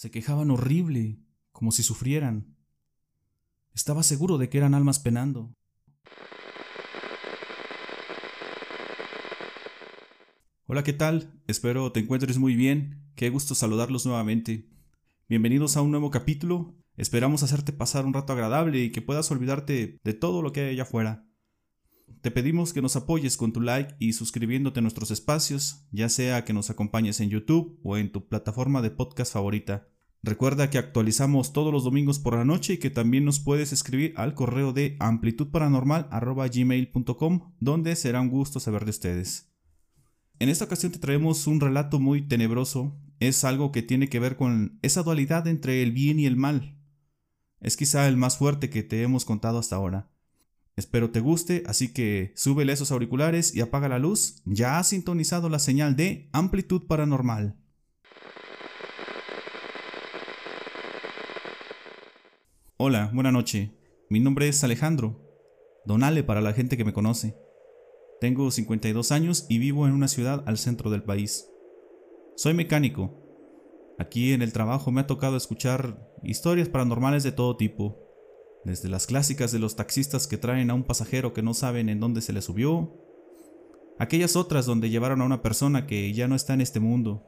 Se quejaban horrible, como si sufrieran. Estaba seguro de que eran almas penando. Hola, ¿qué tal? Espero te encuentres muy bien. Qué gusto saludarlos nuevamente. Bienvenidos a un nuevo capítulo. Esperamos hacerte pasar un rato agradable y que puedas olvidarte de todo lo que hay allá afuera. Te pedimos que nos apoyes con tu like y suscribiéndote a nuestros espacios, ya sea que nos acompañes en YouTube o en tu plataforma de podcast favorita. Recuerda que actualizamos todos los domingos por la noche y que también nos puedes escribir al correo de amplitudparanormal.gmail.com donde será un gusto saber de ustedes. En esta ocasión te traemos un relato muy tenebroso. Es algo que tiene que ver con esa dualidad entre el bien y el mal. Es quizá el más fuerte que te hemos contado hasta ahora. Espero te guste, así que súbele esos auriculares y apaga la luz. Ya ha sintonizado la señal de amplitud paranormal. Hola, buena noche. Mi nombre es Alejandro. Donale para la gente que me conoce. Tengo 52 años y vivo en una ciudad al centro del país. Soy mecánico. Aquí en el trabajo me ha tocado escuchar historias paranormales de todo tipo. Desde las clásicas de los taxistas que traen a un pasajero que no saben en dónde se le subió, aquellas otras donde llevaron a una persona que ya no está en este mundo,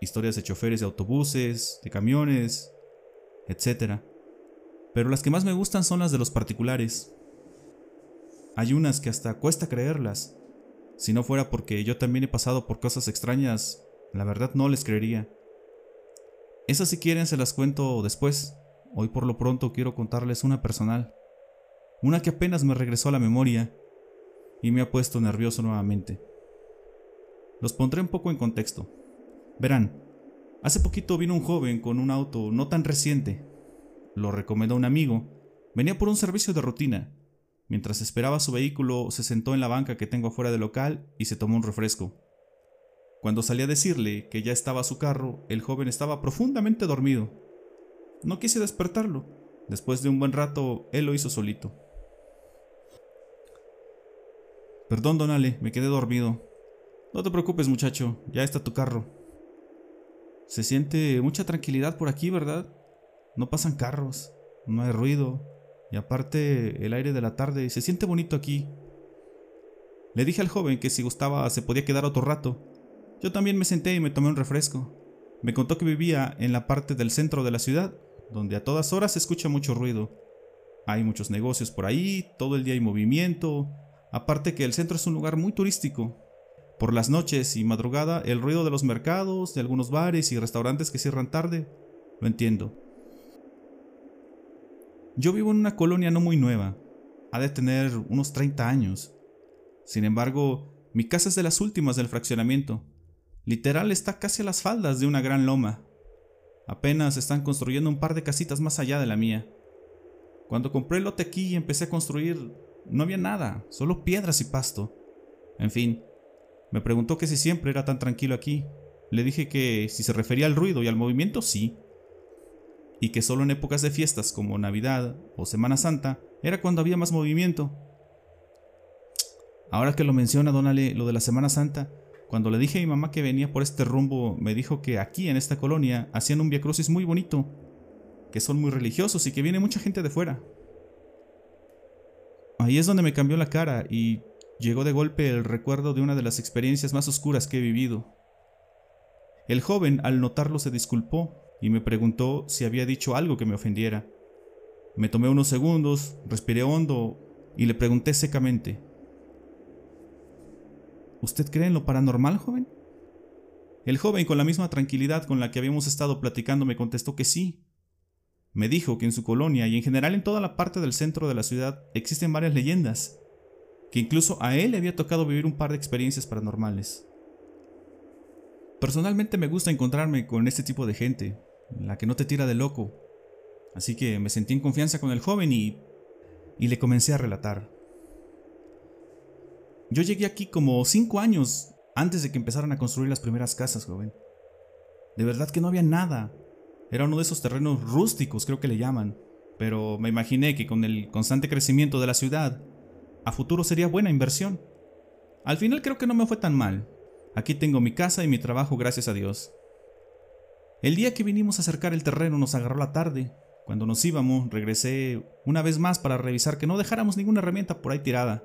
historias de choferes de autobuses, de camiones, etc. Pero las que más me gustan son las de los particulares. Hay unas que hasta cuesta creerlas. Si no fuera porque yo también he pasado por cosas extrañas, la verdad no les creería. Esas si quieren se las cuento después. Hoy por lo pronto quiero contarles una personal. Una que apenas me regresó a la memoria y me ha puesto nervioso nuevamente. Los pondré un poco en contexto. Verán, hace poquito vino un joven con un auto no tan reciente, lo recomendó un amigo. Venía por un servicio de rutina. Mientras esperaba su vehículo, se sentó en la banca que tengo afuera del local y se tomó un refresco. Cuando salí a decirle que ya estaba su carro, el joven estaba profundamente dormido. No quise despertarlo. Después de un buen rato, él lo hizo solito. Perdón, Donale, me quedé dormido. No te preocupes, muchacho, ya está tu carro. Se siente mucha tranquilidad por aquí, ¿verdad? No pasan carros, no hay ruido, y aparte el aire de la tarde se siente bonito aquí. Le dije al joven que si gustaba se podía quedar otro rato. Yo también me senté y me tomé un refresco. Me contó que vivía en la parte del centro de la ciudad, donde a todas horas se escucha mucho ruido. Hay muchos negocios por ahí, todo el día hay movimiento, aparte que el centro es un lugar muy turístico. Por las noches y madrugada, el ruido de los mercados, de algunos bares y restaurantes que cierran tarde, lo entiendo. Yo vivo en una colonia no muy nueva, ha de tener unos 30 años. Sin embargo, mi casa es de las últimas del fraccionamiento. Literal está casi a las faldas de una gran loma. Apenas están construyendo un par de casitas más allá de la mía. Cuando compré el lote aquí y empecé a construir, no había nada, solo piedras y pasto. En fin, me preguntó que si siempre era tan tranquilo aquí. Le dije que si se refería al ruido y al movimiento, sí, y que solo en épocas de fiestas como Navidad o Semana Santa era cuando había más movimiento. Ahora que lo menciona Donale, lo de la Semana Santa, cuando le dije a mi mamá que venía por este rumbo, me dijo que aquí en esta colonia hacían un viacrucis muy bonito, que son muy religiosos y que viene mucha gente de fuera. Ahí es donde me cambió la cara y llegó de golpe el recuerdo de una de las experiencias más oscuras que he vivido. El joven, al notarlo, se disculpó y me preguntó si había dicho algo que me ofendiera. Me tomé unos segundos, respiré hondo y le pregunté secamente, ¿Usted cree en lo paranormal, joven? El joven, con la misma tranquilidad con la que habíamos estado platicando, me contestó que sí. Me dijo que en su colonia y en general en toda la parte del centro de la ciudad existen varias leyendas, que incluso a él le había tocado vivir un par de experiencias paranormales. Personalmente me gusta encontrarme con este tipo de gente, la que no te tira de loco. Así que me sentí en confianza con el joven y, y le comencé a relatar. Yo llegué aquí como cinco años antes de que empezaran a construir las primeras casas, joven. De verdad que no había nada. Era uno de esos terrenos rústicos, creo que le llaman. Pero me imaginé que con el constante crecimiento de la ciudad, a futuro sería buena inversión. Al final creo que no me fue tan mal. Aquí tengo mi casa y mi trabajo, gracias a Dios. El día que vinimos a acercar el terreno nos agarró la tarde. Cuando nos íbamos, regresé una vez más para revisar que no dejáramos ninguna herramienta por ahí tirada.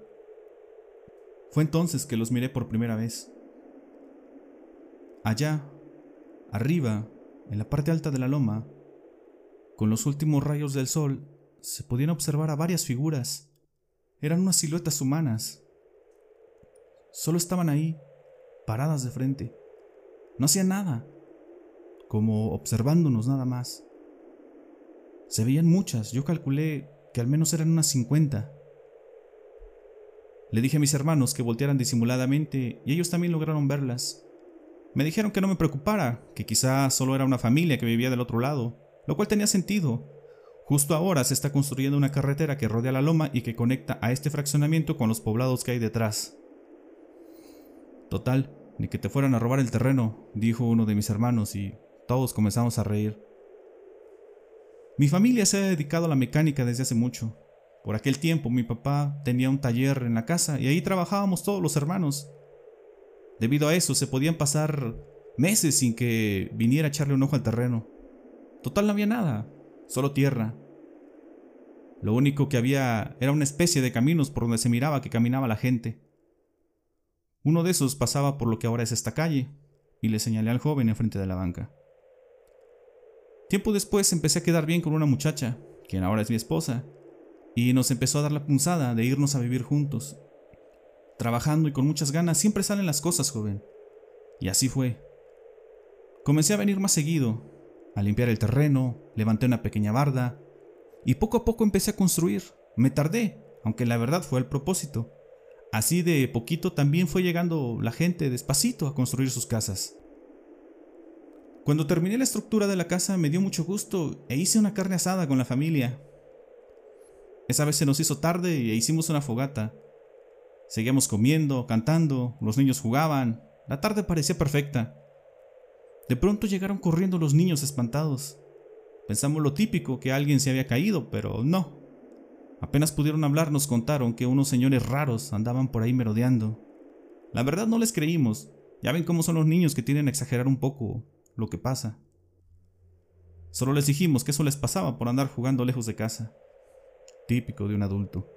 Fue entonces que los miré por primera vez. Allá, arriba, en la parte alta de la loma, con los últimos rayos del sol, se podían observar a varias figuras. Eran unas siluetas humanas. Solo estaban ahí, paradas de frente. No hacían nada, como observándonos nada más. Se veían muchas, yo calculé que al menos eran unas 50. Le dije a mis hermanos que voltearan disimuladamente y ellos también lograron verlas. Me dijeron que no me preocupara, que quizá solo era una familia que vivía del otro lado, lo cual tenía sentido. Justo ahora se está construyendo una carretera que rodea la loma y que conecta a este fraccionamiento con los poblados que hay detrás. Total, ni que te fueran a robar el terreno, dijo uno de mis hermanos y todos comenzamos a reír. Mi familia se ha dedicado a la mecánica desde hace mucho. Por aquel tiempo mi papá tenía un taller en la casa y ahí trabajábamos todos los hermanos. Debido a eso se podían pasar meses sin que viniera a echarle un ojo al terreno. Total no había nada, solo tierra. Lo único que había era una especie de caminos por donde se miraba que caminaba la gente. Uno de esos pasaba por lo que ahora es esta calle, y le señalé al joven enfrente de la banca. Tiempo después empecé a quedar bien con una muchacha, quien ahora es mi esposa, y nos empezó a dar la punzada de irnos a vivir juntos. Trabajando y con muchas ganas siempre salen las cosas, joven. Y así fue. Comencé a venir más seguido, a limpiar el terreno, levanté una pequeña barda y poco a poco empecé a construir. Me tardé, aunque la verdad fue el propósito. Así de poquito también fue llegando la gente despacito a construir sus casas. Cuando terminé la estructura de la casa me dio mucho gusto e hice una carne asada con la familia. Esa vez se nos hizo tarde e hicimos una fogata. Seguíamos comiendo, cantando, los niños jugaban, la tarde parecía perfecta. De pronto llegaron corriendo los niños espantados. Pensamos lo típico, que alguien se había caído, pero no. Apenas pudieron hablar nos contaron que unos señores raros andaban por ahí merodeando. La verdad no les creímos. Ya ven cómo son los niños que tienen a exagerar un poco lo que pasa. Solo les dijimos que eso les pasaba por andar jugando lejos de casa. Típico de un adulto.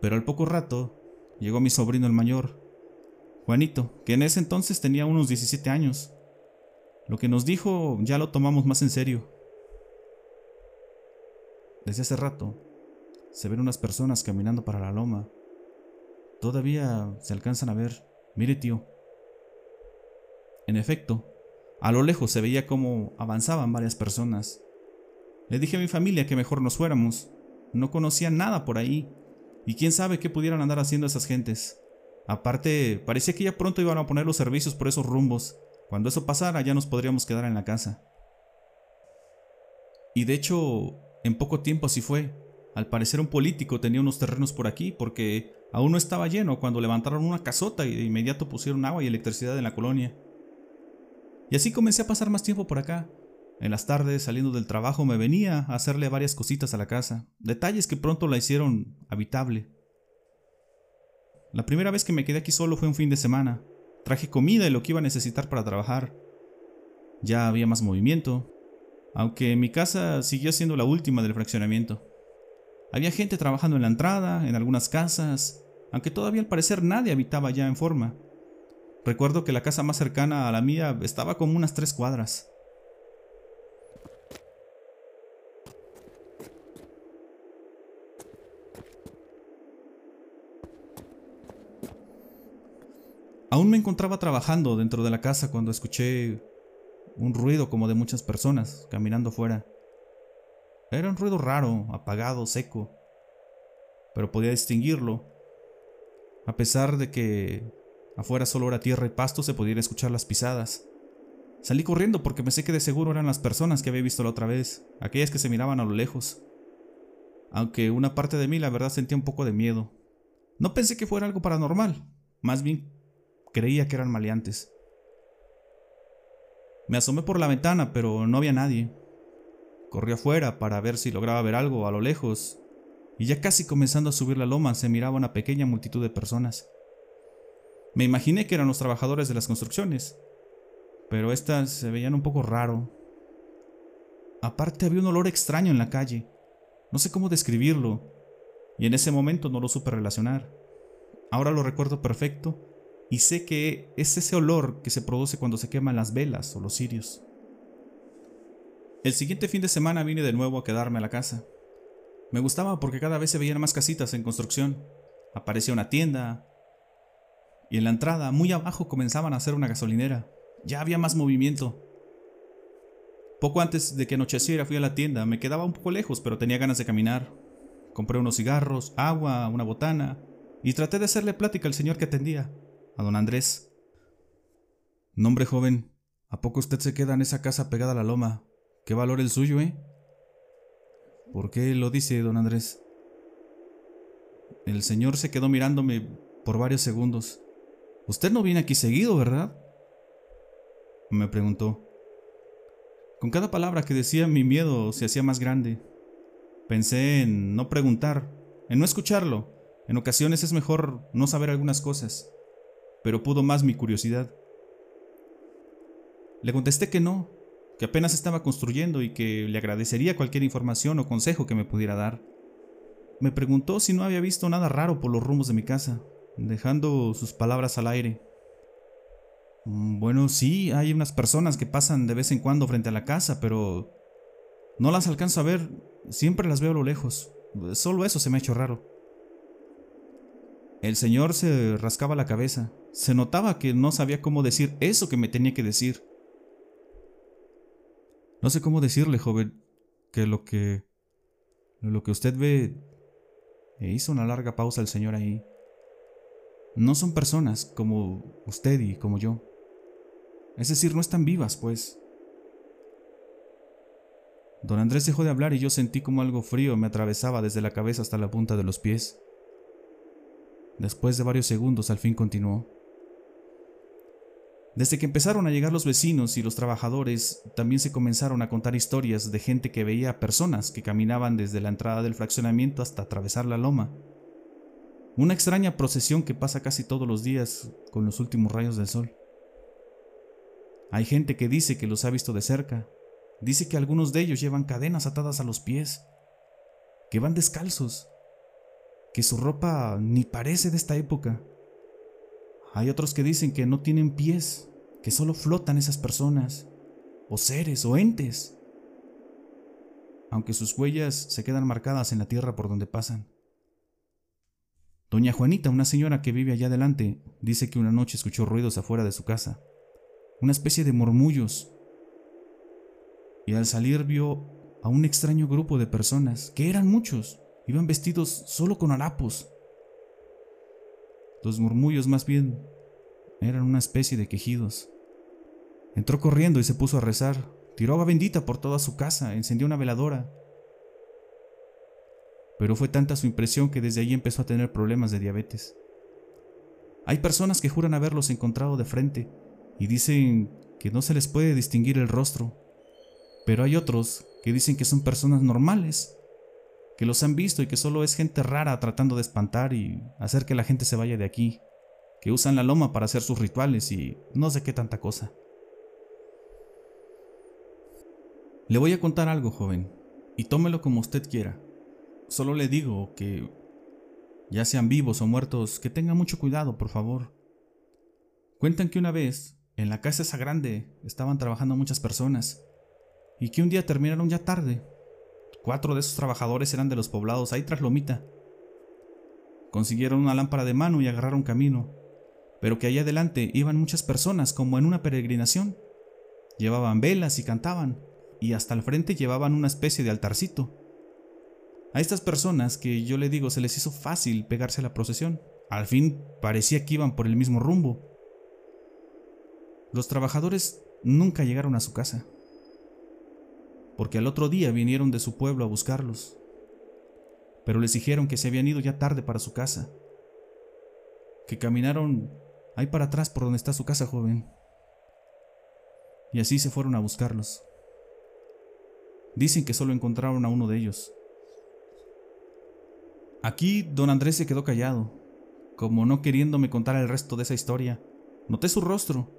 Pero al poco rato llegó mi sobrino el mayor, Juanito, que en ese entonces tenía unos 17 años. Lo que nos dijo ya lo tomamos más en serio. Desde hace rato se ven unas personas caminando para la loma. Todavía se alcanzan a ver. Mire, tío. En efecto, a lo lejos se veía cómo avanzaban varias personas. Le dije a mi familia que mejor nos fuéramos. No conocía nada por ahí. Y quién sabe qué pudieran andar haciendo esas gentes. Aparte, parecía que ya pronto iban a poner los servicios por esos rumbos. Cuando eso pasara ya nos podríamos quedar en la casa. Y de hecho, en poco tiempo así fue. Al parecer un político tenía unos terrenos por aquí porque aún no estaba lleno cuando levantaron una casota y de inmediato pusieron agua y electricidad en la colonia. Y así comencé a pasar más tiempo por acá. En las tardes, saliendo del trabajo, me venía a hacerle varias cositas a la casa, detalles que pronto la hicieron habitable. La primera vez que me quedé aquí solo fue un fin de semana, Traje comida y lo que iba a necesitar para trabajar. Ya había más movimiento, aunque mi casa siguió siendo la última del fraccionamiento. Había gente trabajando en la entrada, en algunas casas, aunque todavía al parecer nadie habitaba ya en forma. Recuerdo que la casa más cercana a la mía estaba como unas tres cuadras. Aún me encontraba trabajando dentro de la casa cuando escuché un ruido como de muchas personas caminando fuera. Era un ruido raro, apagado, seco, pero podía distinguirlo. A pesar de que afuera solo era tierra y pasto, se podían escuchar las pisadas. Salí corriendo porque pensé que de seguro eran las personas que había visto la otra vez, aquellas que se miraban a lo lejos. Aunque una parte de mí la verdad sentía un poco de miedo. No pensé que fuera algo paranormal, más bien Creía que eran maleantes. Me asomé por la ventana, pero no había nadie. Corrí afuera para ver si lograba ver algo a lo lejos, y ya casi comenzando a subir la loma se miraba una pequeña multitud de personas. Me imaginé que eran los trabajadores de las construcciones, pero estas se veían un poco raro, Aparte había un olor extraño en la calle. No sé cómo describirlo, y en ese momento no lo supe relacionar. Ahora lo recuerdo perfecto y sé que es ese olor que se produce cuando se queman las velas o los cirios. El siguiente fin de semana vine de nuevo a quedarme a la casa. Me gustaba porque cada vez se veían más casitas en construcción. Aparecía una tienda y en la entrada, muy abajo, comenzaban a hacer una gasolinera. Ya había más movimiento. Poco antes de que anocheciera fui a la tienda, me quedaba un poco lejos, pero tenía ganas de caminar. Compré unos cigarros, agua, una botana, y traté de hacerle plática al señor que atendía, a don Andrés. Nombre joven, ¿a poco usted se queda en esa casa pegada a la loma? ¿Qué valor el suyo, eh? ¿Por qué lo dice, don Andrés? El señor se quedó mirándome por varios segundos. Usted no viene aquí seguido, ¿verdad? Me preguntó. Con cada palabra que decía mi miedo se hacía más grande. Pensé en no preguntar, en no escucharlo. En ocasiones es mejor no saber algunas cosas, pero pudo más mi curiosidad. Le contesté que no, que apenas estaba construyendo y que le agradecería cualquier información o consejo que me pudiera dar. Me preguntó si no había visto nada raro por los rumos de mi casa, dejando sus palabras al aire. Mm, bueno, sí, hay unas personas que pasan de vez en cuando frente a la casa, pero no las alcanzo a ver, siempre las veo a lo lejos. Solo eso se me ha hecho raro. El señor se rascaba la cabeza. Se notaba que no sabía cómo decir eso que me tenía que decir. No sé cómo decirle, joven, que lo que lo que usted ve e hizo una larga pausa el señor ahí. No son personas como usted y como yo. Es decir, no están vivas, pues. Don Andrés dejó de hablar y yo sentí como algo frío me atravesaba desde la cabeza hasta la punta de los pies. Después de varios segundos al fin continuó. Desde que empezaron a llegar los vecinos y los trabajadores, también se comenzaron a contar historias de gente que veía personas que caminaban desde la entrada del fraccionamiento hasta atravesar la loma. Una extraña procesión que pasa casi todos los días con los últimos rayos del sol. Hay gente que dice que los ha visto de cerca. Dice que algunos de ellos llevan cadenas atadas a los pies, que van descalzos, que su ropa ni parece de esta época. Hay otros que dicen que no tienen pies, que solo flotan esas personas, o seres, o entes, aunque sus huellas se quedan marcadas en la tierra por donde pasan. Doña Juanita, una señora que vive allá adelante, dice que una noche escuchó ruidos afuera de su casa una especie de murmullos, y al salir vio a un extraño grupo de personas, que eran muchos, iban vestidos solo con harapos. Los murmullos más bien eran una especie de quejidos. Entró corriendo y se puso a rezar, tiró agua bendita por toda su casa, encendió una veladora. Pero fue tanta su impresión que desde ahí empezó a tener problemas de diabetes. Hay personas que juran haberlos encontrado de frente, y dicen que no se les puede distinguir el rostro, pero hay otros que dicen que son personas normales, que los han visto y que solo es gente rara tratando de espantar y hacer que la gente se vaya de aquí, que usan la loma para hacer sus rituales y no sé qué tanta cosa. Le voy a contar algo, joven, y tómelo como usted quiera. Solo le digo que, ya sean vivos o muertos, que tenga mucho cuidado, por favor. Cuentan que una vez en la casa esa grande estaban trabajando muchas personas y que un día terminaron ya tarde. Cuatro de esos trabajadores eran de los poblados ahí tras Lomita. Consiguieron una lámpara de mano y agarraron camino, pero que allá adelante iban muchas personas como en una peregrinación. Llevaban velas y cantaban, y hasta el frente llevaban una especie de altarcito. A estas personas que yo le digo se les hizo fácil pegarse a la procesión. Al fin parecía que iban por el mismo rumbo, los trabajadores nunca llegaron a su casa, porque al otro día vinieron de su pueblo a buscarlos, pero les dijeron que se habían ido ya tarde para su casa, que caminaron ahí para atrás por donde está su casa, joven, y así se fueron a buscarlos. Dicen que solo encontraron a uno de ellos. Aquí don Andrés se quedó callado, como no queriéndome contar el resto de esa historia. Noté su rostro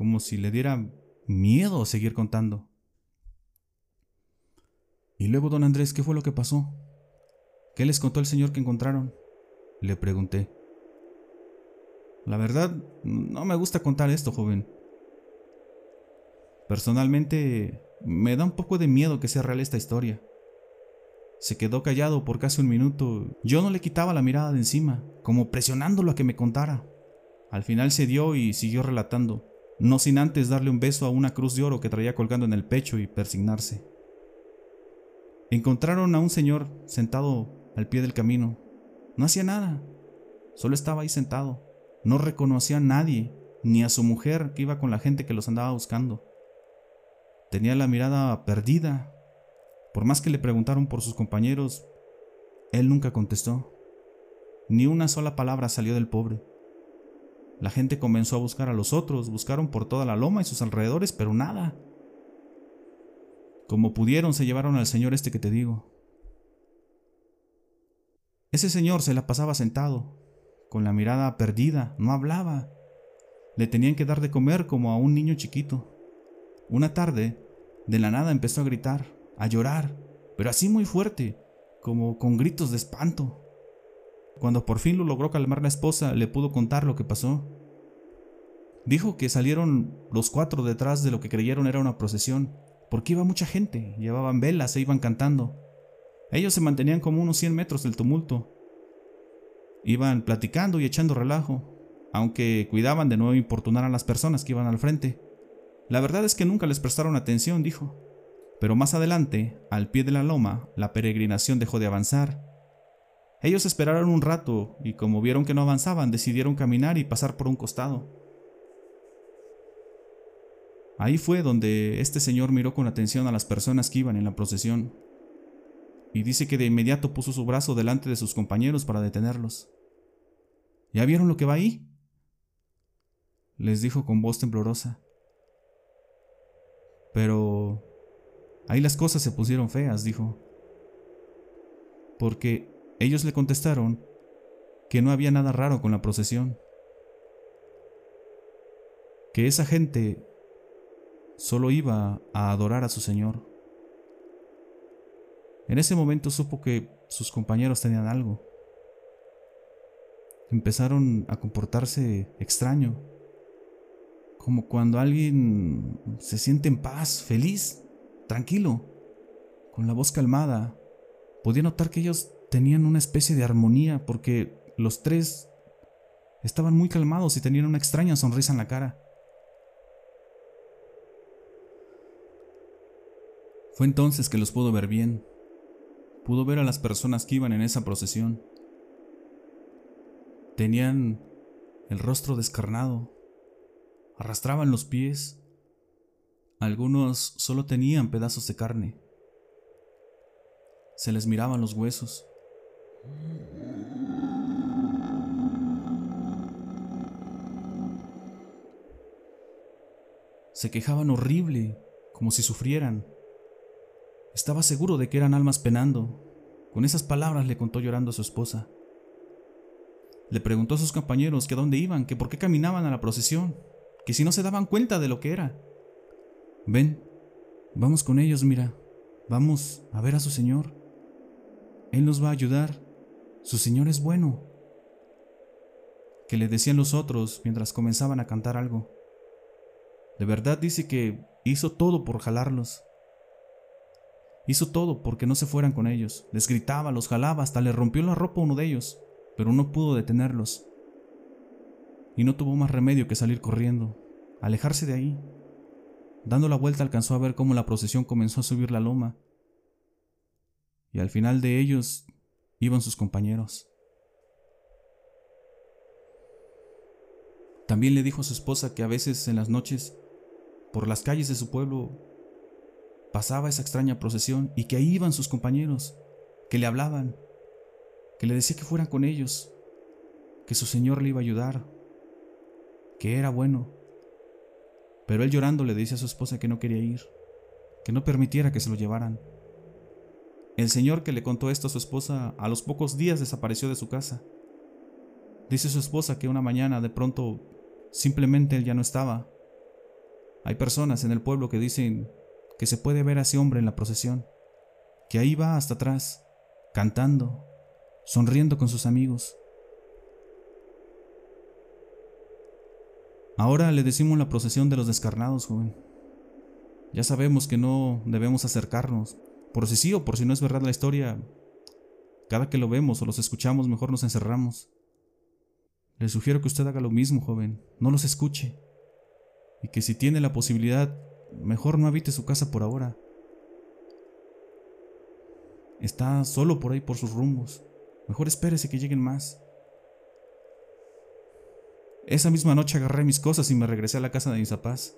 como si le diera miedo seguir contando. Y luego, don Andrés, ¿qué fue lo que pasó? ¿Qué les contó el señor que encontraron? Le pregunté. La verdad, no me gusta contar esto, joven. Personalmente, me da un poco de miedo que sea real esta historia. Se quedó callado por casi un minuto. Yo no le quitaba la mirada de encima, como presionándolo a que me contara. Al final se dio y siguió relatando, no sin antes darle un beso a una cruz de oro que traía colgando en el pecho y persignarse. Encontraron a un señor sentado al pie del camino. No hacía nada, solo estaba ahí sentado. No reconocía a nadie, ni a su mujer que iba con la gente que los andaba buscando. Tenía la mirada perdida. Por más que le preguntaron por sus compañeros, él nunca contestó. Ni una sola palabra salió del pobre. La gente comenzó a buscar a los otros, buscaron por toda la loma y sus alrededores, pero nada. Como pudieron se llevaron al señor este que te digo. Ese señor se la pasaba sentado, con la mirada perdida, no hablaba. Le tenían que dar de comer como a un niño chiquito. Una tarde, de la nada empezó a gritar, a llorar, pero así muy fuerte, como con gritos de espanto. Cuando por fin lo logró calmar la esposa, le pudo contar lo que pasó. Dijo que salieron los cuatro detrás de lo que creyeron era una procesión, porque iba mucha gente, llevaban velas e iban cantando. Ellos se mantenían como unos 100 metros del tumulto. Iban platicando y echando relajo, aunque cuidaban de no importunar a las personas que iban al frente. La verdad es que nunca les prestaron atención, dijo. Pero más adelante, al pie de la loma, la peregrinación dejó de avanzar. Ellos esperaron un rato y como vieron que no avanzaban, decidieron caminar y pasar por un costado. Ahí fue donde este señor miró con atención a las personas que iban en la procesión y dice que de inmediato puso su brazo delante de sus compañeros para detenerlos. ¿Ya vieron lo que va ahí? les dijo con voz temblorosa. Pero ahí las cosas se pusieron feas, dijo. Porque ellos le contestaron que no había nada raro con la procesión. Que esa gente solo iba a adorar a su Señor. En ese momento supo que sus compañeros tenían algo. Empezaron a comportarse extraño como cuando alguien se siente en paz, feliz, tranquilo, con la voz calmada. Podía notar que ellos tenían una especie de armonía porque los tres estaban muy calmados y tenían una extraña sonrisa en la cara. Fue entonces que los pudo ver bien. Pudo ver a las personas que iban en esa procesión. Tenían el rostro descarnado, arrastraban los pies. Algunos solo tenían pedazos de carne. Se les miraban los huesos. Se quejaban horrible, como si sufrieran. Estaba seguro de que eran almas penando. Con esas palabras le contó llorando a su esposa. Le preguntó a sus compañeros que a dónde iban, que por qué caminaban a la procesión que si no se daban cuenta de lo que era. Ven, vamos con ellos, mira, vamos a ver a su Señor. Él nos va a ayudar, su Señor es bueno. Que le decían los otros mientras comenzaban a cantar algo. De verdad dice que hizo todo por jalarlos. Hizo todo porque no se fueran con ellos. Les gritaba, los jalaba, hasta le rompió la ropa a uno de ellos, pero no pudo detenerlos y no tuvo más remedio que salir corriendo, alejarse de ahí. Dando la vuelta alcanzó a ver cómo la procesión comenzó a subir la loma, y al final de ellos iban sus compañeros. También le dijo a su esposa que a veces en las noches, por las calles de su pueblo, pasaba esa extraña procesión y que ahí iban sus compañeros, que le hablaban, que le decía que fueran con ellos, que su Señor le iba a ayudar, que era bueno. Pero él llorando le dice a su esposa que no quería ir, que no permitiera que se lo llevaran. El señor que le contó esto a su esposa a los pocos días desapareció de su casa. Dice su esposa que una mañana de pronto simplemente él ya no estaba. Hay personas en el pueblo que dicen que se puede ver a ese hombre en la procesión, que ahí va hasta atrás, cantando, sonriendo con sus amigos. Ahora le decimos la procesión de los descarnados, joven. Ya sabemos que no debemos acercarnos. Por si sí o por si no es verdad la historia, cada que lo vemos o los escuchamos mejor nos encerramos. Le sugiero que usted haga lo mismo, joven. No los escuche. Y que si tiene la posibilidad, mejor no habite su casa por ahora. Está solo por ahí por sus rumbos. Mejor espérese que lleguen más. Esa misma noche agarré mis cosas y me regresé a la casa de mis papás.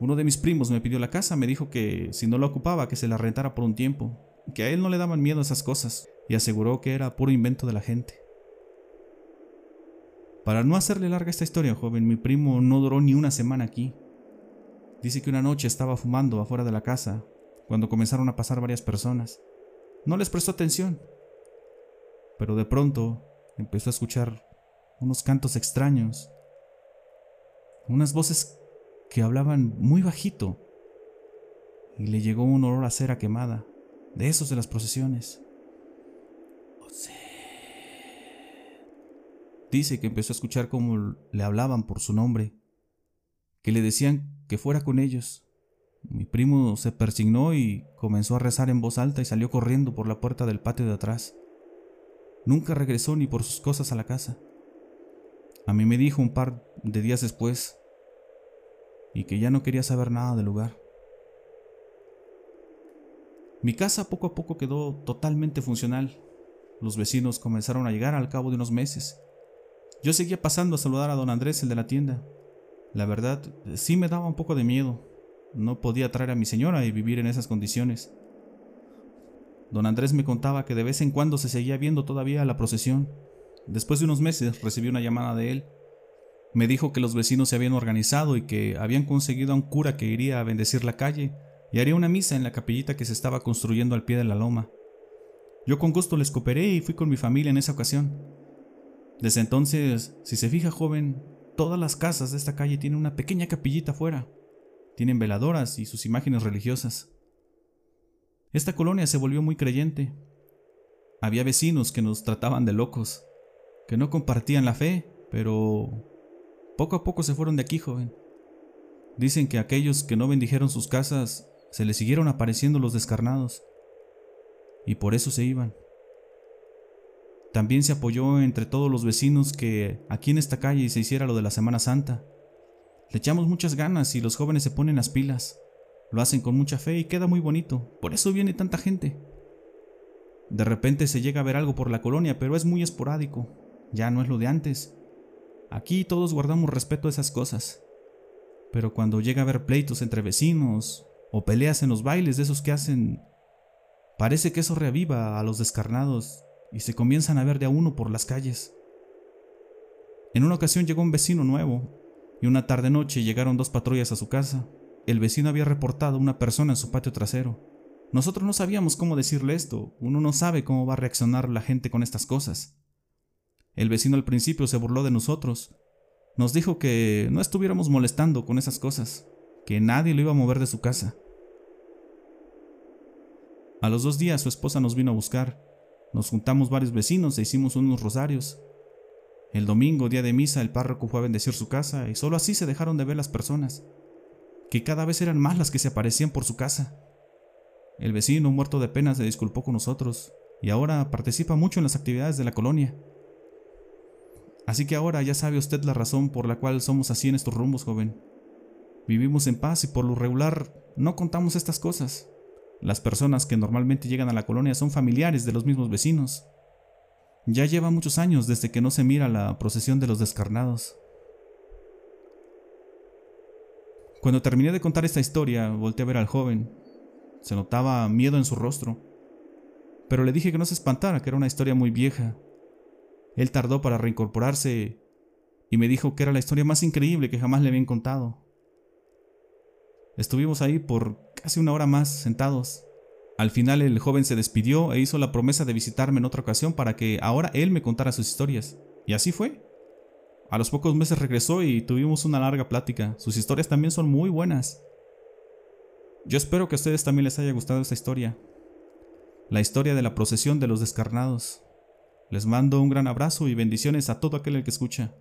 Uno de mis primos me pidió la casa, me dijo que si no la ocupaba, que se la rentara por un tiempo, que a él no le daban miedo esas cosas, y aseguró que era puro invento de la gente. Para no hacerle larga esta historia, joven, mi primo no duró ni una semana aquí. Dice que una noche estaba fumando afuera de la casa, cuando comenzaron a pasar varias personas. No les prestó atención, pero de pronto empezó a escuchar unos cantos extraños, unas voces que hablaban muy bajito, y le llegó un olor a cera quemada, de esos de las procesiones. Dice que empezó a escuchar cómo le hablaban por su nombre, que le decían que fuera con ellos. Mi primo se persignó y comenzó a rezar en voz alta y salió corriendo por la puerta del patio de atrás. Nunca regresó ni por sus cosas a la casa. A mí me dijo un par de días después y que ya no quería saber nada del lugar. Mi casa poco a poco quedó totalmente funcional. Los vecinos comenzaron a llegar al cabo de unos meses. Yo seguía pasando a saludar a don Andrés, el de la tienda. La verdad, sí me daba un poco de miedo. No podía traer a mi señora y vivir en esas condiciones. Don Andrés me contaba que de vez en cuando se seguía viendo todavía la procesión. Después de unos meses recibí una llamada de él me dijo que los vecinos se habían organizado y que habían conseguido a un cura que iría a bendecir la calle y haría una misa en la capillita que se estaba construyendo al pie de la loma. Yo con gusto les cooperé y fui con mi familia en esa ocasión. Desde entonces, si se fija joven, todas las casas de esta calle tienen una pequeña capillita afuera. Tienen veladoras y sus imágenes religiosas. Esta colonia se volvió muy creyente. Había vecinos que nos trataban de locos, que no compartían la fe, pero poco a poco se fueron de aquí, joven. Dicen que aquellos que no bendijeron sus casas se les siguieron apareciendo los descarnados. Y por eso se iban. También se apoyó entre todos los vecinos que aquí en esta calle se hiciera lo de la Semana Santa. Le echamos muchas ganas y los jóvenes se ponen las pilas. Lo hacen con mucha fe y queda muy bonito. Por eso viene tanta gente. De repente se llega a ver algo por la colonia, pero es muy esporádico. Ya no es lo de antes. Aquí todos guardamos respeto a esas cosas. Pero cuando llega a haber pleitos entre vecinos o peleas en los bailes de esos que hacen, parece que eso reaviva a los descarnados y se comienzan a ver de a uno por las calles. En una ocasión llegó un vecino nuevo y una tarde noche llegaron dos patrullas a su casa. El vecino había reportado una persona en su patio trasero. Nosotros no sabíamos cómo decirle esto, uno no sabe cómo va a reaccionar la gente con estas cosas. El vecino al principio se burló de nosotros. Nos dijo que no estuviéramos molestando con esas cosas, que nadie lo iba a mover de su casa. A los dos días su esposa nos vino a buscar. Nos juntamos varios vecinos e hicimos unos rosarios. El domingo, día de misa, el párroco fue a bendecir su casa y solo así se dejaron de ver las personas, que cada vez eran más las que se aparecían por su casa. El vecino, muerto de pena, se disculpó con nosotros y ahora participa mucho en las actividades de la colonia. Así que ahora ya sabe usted la razón por la cual somos así en estos rumbos, joven. Vivimos en paz y por lo regular no contamos estas cosas. Las personas que normalmente llegan a la colonia son familiares de los mismos vecinos. Ya lleva muchos años desde que no se mira la procesión de los descarnados. Cuando terminé de contar esta historia, volteé a ver al joven. Se notaba miedo en su rostro. Pero le dije que no se espantara, que era una historia muy vieja él tardó para reincorporarse y me dijo que era la historia más increíble que jamás le habían contado. Estuvimos ahí por casi una hora más sentados. Al final el joven se despidió e hizo la promesa de visitarme en otra ocasión para que ahora él me contara sus historias. Y así fue. A los pocos meses regresó y tuvimos una larga plática. Sus historias también son muy buenas. Yo espero que a ustedes también les haya gustado esta historia. la historia de la procesión de los descarnados. Les mando un gran abrazo y bendiciones a todo aquel que escucha.